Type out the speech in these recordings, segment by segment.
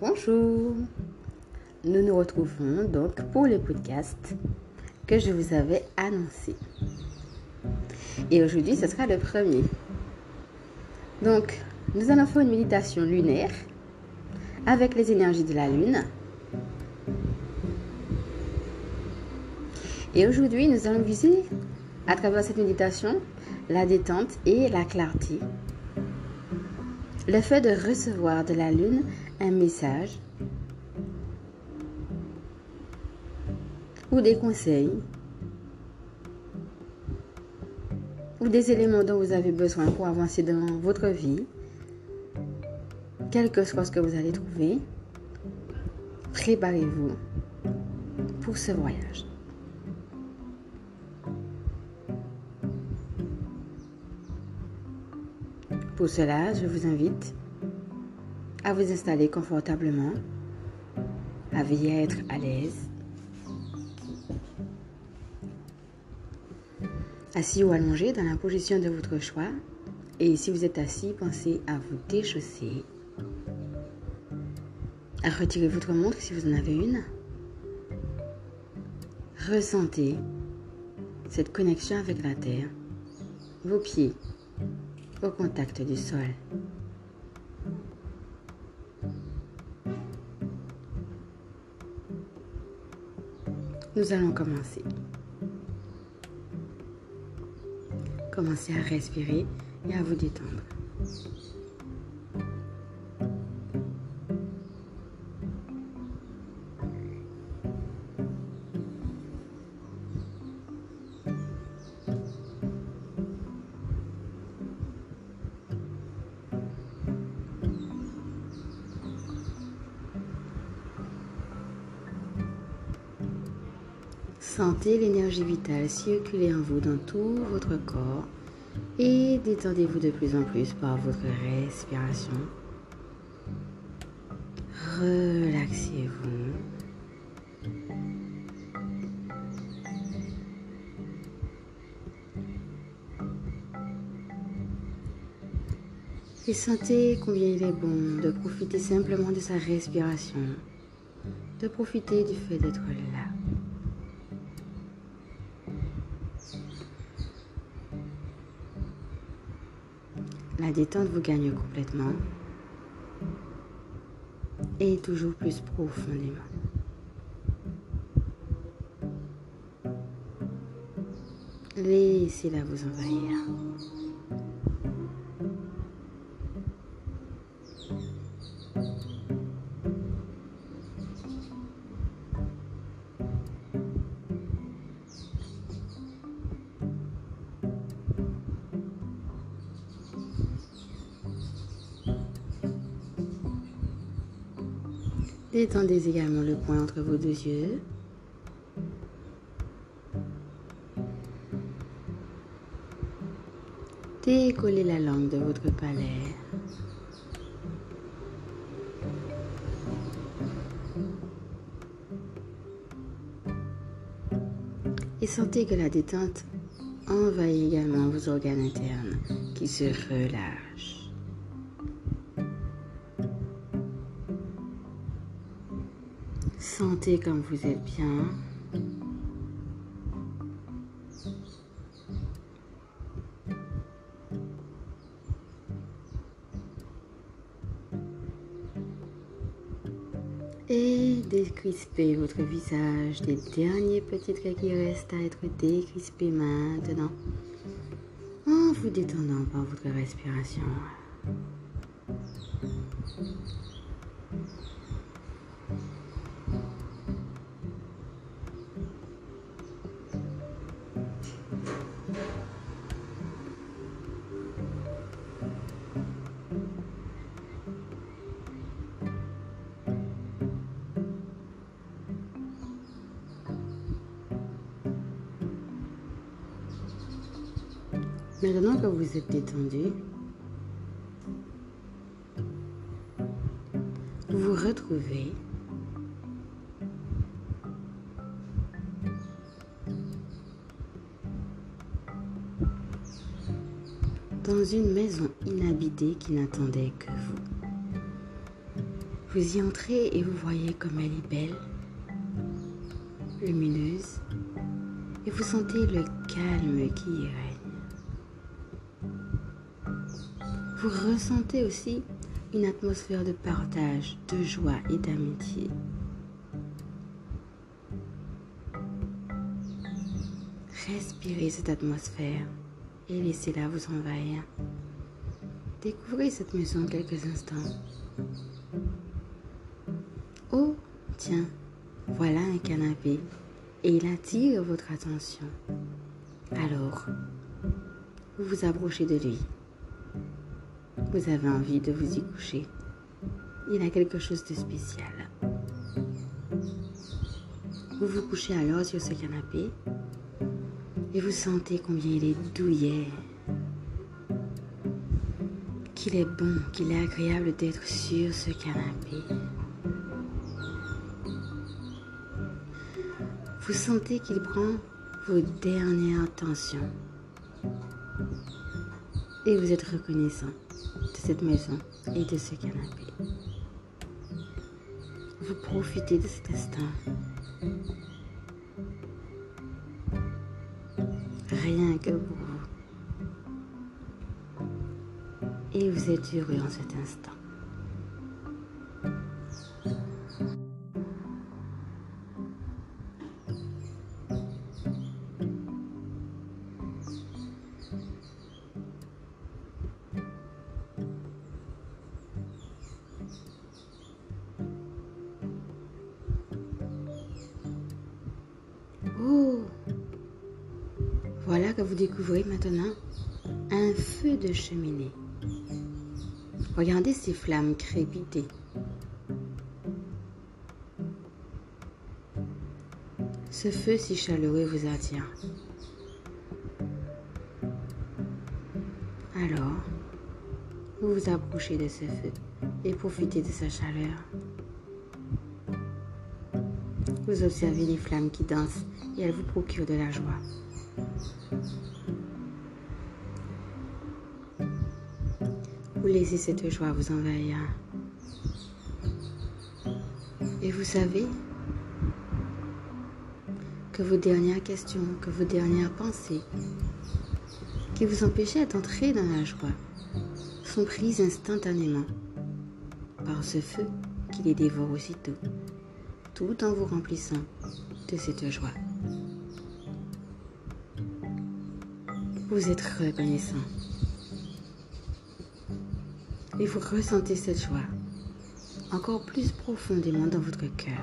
Bonjour. Nous nous retrouvons donc pour le podcast que je vous avais annoncé. Et aujourd'hui, ce sera le premier. Donc, nous allons faire une méditation lunaire avec les énergies de la lune. Et aujourd'hui, nous allons viser à travers cette méditation la détente et la clarté. Le fait de recevoir de la lune un message ou des conseils ou des éléments dont vous avez besoin pour avancer dans votre vie, quel que soit ce que vous allez trouver, préparez-vous pour ce voyage. Pour cela, je vous invite à vous installer confortablement, à veiller à être à l'aise, assis ou allongé dans la position de votre choix. Et si vous êtes assis, pensez à vous déchausser, à retirer votre montre si vous en avez une. Ressentez cette connexion avec la terre, vos pieds au contact du sol. Nous allons commencer. Commencez à respirer et à vous détendre. Sentez l'énergie vitale circuler en vous dans tout votre corps et détendez-vous de plus en plus par votre respiration. Relaxez-vous. Et sentez combien il est bon de profiter simplement de sa respiration, de profiter du fait d'être là. La détente vous gagne complètement et toujours plus profondément. Laissez-la vous envahir. Détendez également le point entre vos deux yeux. Décollez la langue de votre palais. Et sentez que la détente envahit également vos organes internes qui se relâchent. Comme vous êtes bien. Et décrispez votre visage des derniers petits traits qui restent à être décrispés maintenant en vous détendant par votre respiration. Vous êtes détendu, vous retrouvez. Dans une maison inhabitée qui n'attendait que vous. Vous y entrez et vous voyez comme elle est belle, lumineuse, et vous sentez le calme qui y Vous ressentez aussi une atmosphère de partage, de joie et d'amitié. Respirez cette atmosphère et laissez-la vous envahir. Découvrez cette maison quelques instants. Oh, tiens, voilà un canapé et il attire votre attention. Alors, vous vous approchez de lui. Vous avez envie de vous y coucher. Il a quelque chose de spécial. Vous vous couchez alors sur ce canapé et vous sentez combien il est douillet, qu'il est bon, qu'il est agréable d'être sur ce canapé. Vous sentez qu'il prend vos dernières tensions. Et vous êtes reconnaissant cette maison et de ce canapé. Vous profitez de cet instant. Rien que pour vous. Et vous êtes heureux en cet instant. Cheminée. Regardez ces flammes crépiter. Ce feu si chaleureux vous attire. Alors, vous vous approchez de ce feu et profitez de sa chaleur. Vous observez les flammes qui dansent et elles vous procurent de la joie. Laissez cette joie vous envahir. Et vous savez que vos dernières questions, que vos dernières pensées qui vous empêchaient d'entrer dans la joie sont prises instantanément par ce feu qui les dévore aussitôt, tout en vous remplissant de cette joie. Vous êtes reconnaissant. Et vous ressentez cette joie encore plus profondément dans votre cœur.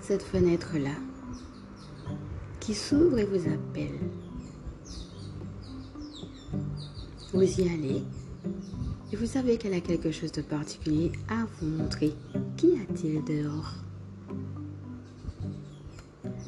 Cette fenêtre-là qui s'ouvre et vous appelle. Vous y allez et vous savez qu'elle a quelque chose de particulier à vous montrer. Qu'y a-t-il dehors?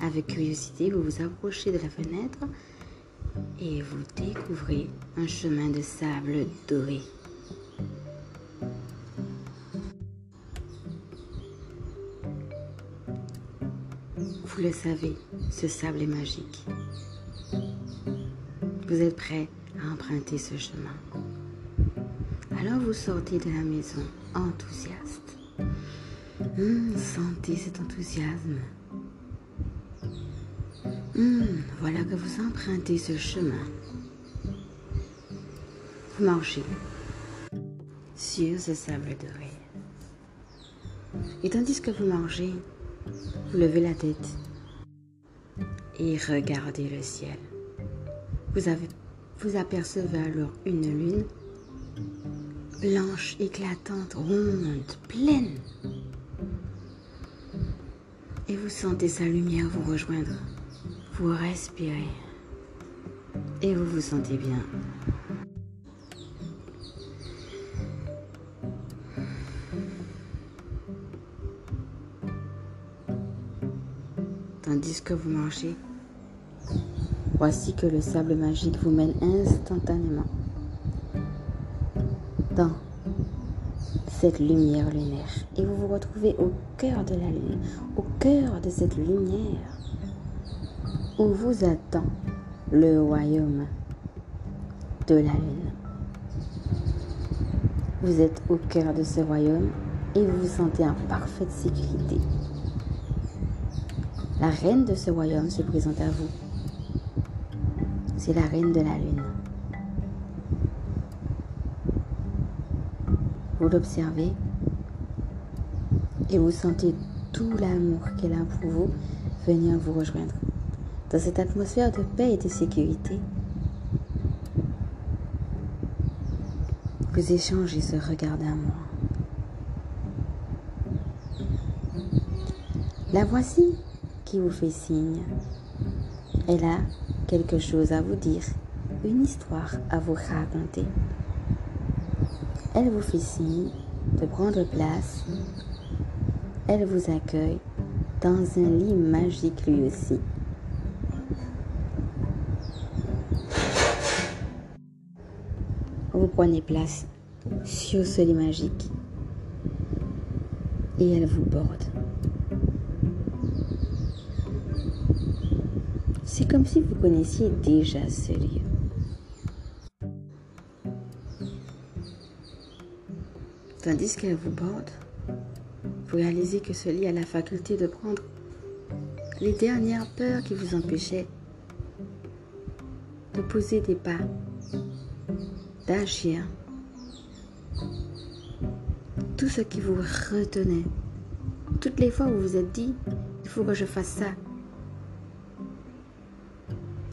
Avec curiosité, vous vous approchez de la fenêtre et vous découvrez un chemin de sable doré. Vous le savez, ce sable est magique. Vous êtes prêt à emprunter ce chemin. Alors vous sortez de la maison enthousiaste. Hum, sentez cet enthousiasme. Hum, voilà que vous empruntez ce chemin. Vous marchez sur ce sable doré. Et tandis que vous marchez, vous levez la tête et regardez le ciel. Vous, avez, vous apercevez alors une lune blanche, éclatante, ronde, pleine. Et vous sentez sa lumière vous rejoindre. Vous respirez. Et vous vous sentez bien. Tandis que vous marchez, Voici que le sable magique vous mène instantanément dans cette lumière lunaire et vous vous retrouvez au cœur de la lune, au cœur de cette lumière où vous attend le royaume de la lune. Vous êtes au cœur de ce royaume et vous vous sentez en parfaite sécurité. La reine de ce royaume se présente à vous. C'est la reine de la lune. Vous l'observez et vous sentez tout l'amour qu'elle a pour vous venir vous rejoindre. Dans cette atmosphère de paix et de sécurité, vous échangez ce regard d'amour. La voici qui vous fait signe. Elle a quelque chose à vous dire, une histoire à vous raconter. Elle vous fait signe de prendre place. Elle vous accueille dans un lit magique lui aussi. Vous prenez place sur ce lit magique et elle vous borde. C'est comme si vous connaissiez déjà ce lieu. Tandis qu'elle vous borde, vous réalisez que ce lit a la faculté de prendre les dernières peurs qui vous empêchaient de poser des pas, d'agir. Tout ce qui vous retenait, toutes les fois où vous vous êtes dit, il faut que je fasse ça.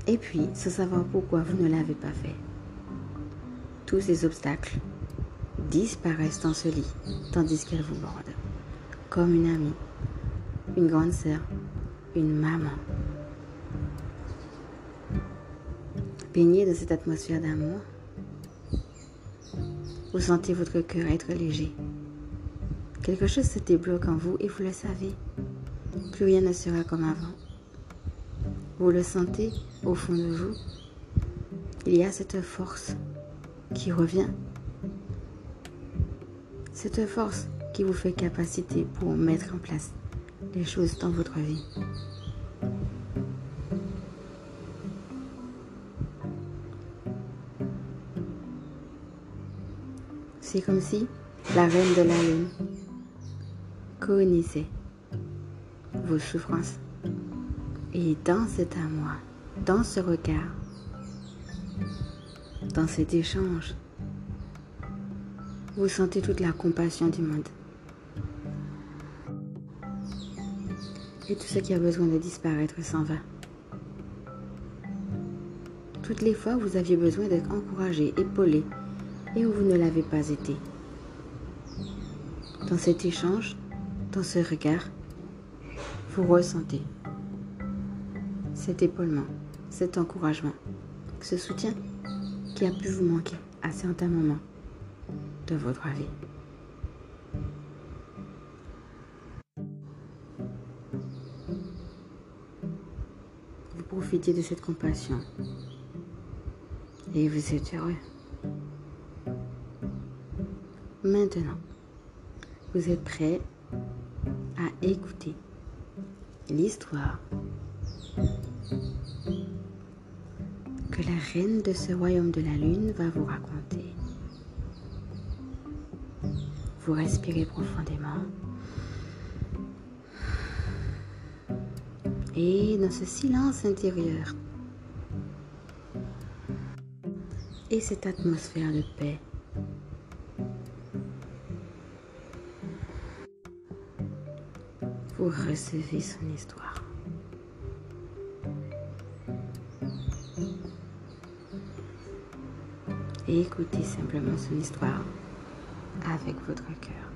Et puis, sans savoir pourquoi vous ne l'avez pas fait. Tous ces obstacles disparaissent dans ce lit, tandis qu'elle vous borde, comme une amie, une grande sœur, une maman. Baignée de cette atmosphère d'amour, vous sentez votre cœur être léger. Quelque chose se débloque en vous et vous le savez. Plus rien ne sera comme avant. Vous le sentez au fond de vous. Il y a cette force qui revient cette force qui vous fait capacité pour mettre en place les choses dans votre vie. C'est comme si la reine de la lune connaissait vos souffrances. Et dans cet amour, dans ce regard, dans cet échange, vous sentez toute la compassion du monde. Et tout ce qui a besoin de disparaître s'en va. Toutes les fois où vous aviez besoin d'être encouragé, épaulé, et où vous ne l'avez pas été. Dans cet échange, dans ce regard, vous ressentez cet épaulement, cet encouragement, ce soutien qui a pu vous manquer à certains moments de votre vie. Vous profitez de cette compassion et vous êtes heureux. Maintenant, vous êtes prêt à écouter l'histoire la reine de ce royaume de la lune va vous raconter. Vous respirez profondément. Et dans ce silence intérieur et cette atmosphère de paix, vous recevez son histoire. Écoutez simplement son histoire avec votre cœur.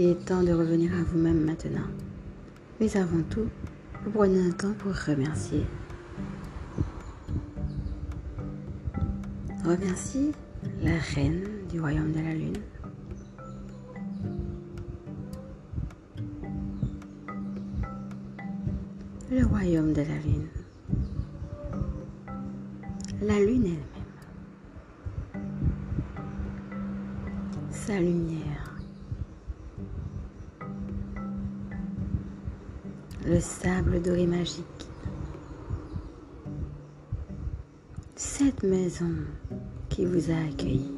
Il est temps de revenir à vous-même maintenant. Mais avant tout, vous prenez un temps pour remercier. Remerciez la reine du royaume de la lune. Le royaume de la lune. Le sable doré magique. Cette maison qui vous a accueilli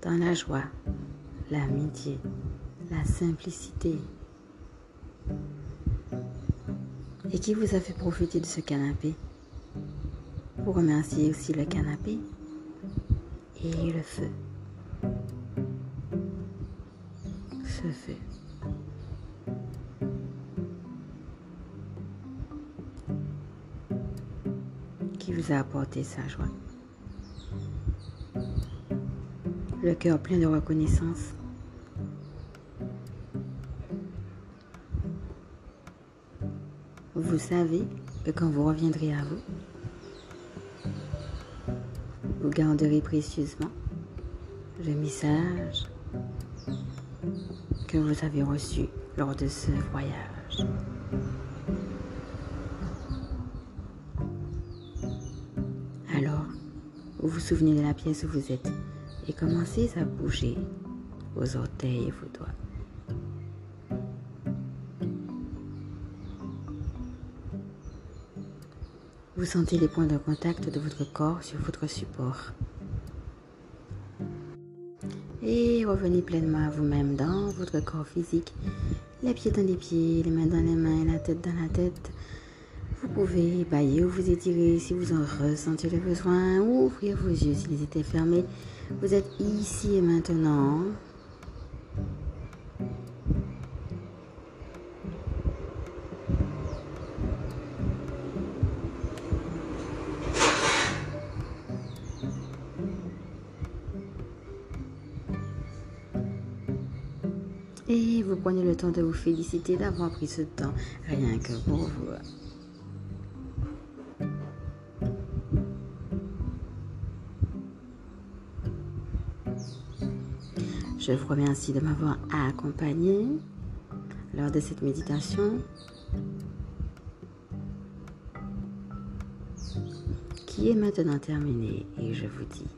dans la joie, l'amitié, la simplicité et qui vous a fait profiter de ce canapé. Vous remerciez aussi le canapé et le feu. Ce feu. Vous a apporté sa joie. Le cœur plein de reconnaissance. Vous savez que quand vous reviendrez à vous, vous garderez précieusement le message que vous avez reçu lors de ce voyage. Souvenez de la pièce où vous êtes et commencez à bouger vos orteils et vos doigts. Vous sentez les points de contact de votre corps sur votre support. Et revenez pleinement à vous-même dans votre corps physique. Les pieds dans les pieds, les mains dans les mains, la tête dans la tête. Pouvez bailler ou vous étirer si vous en ressentez le besoin ou ouvrir vos yeux s'ils étaient fermés. Vous êtes ici et maintenant. Et vous prenez le temps de vous féliciter d'avoir pris ce temps rien que pour vous. Je vous remercie de m'avoir accompagné lors de cette méditation qui est maintenant terminée et je vous dis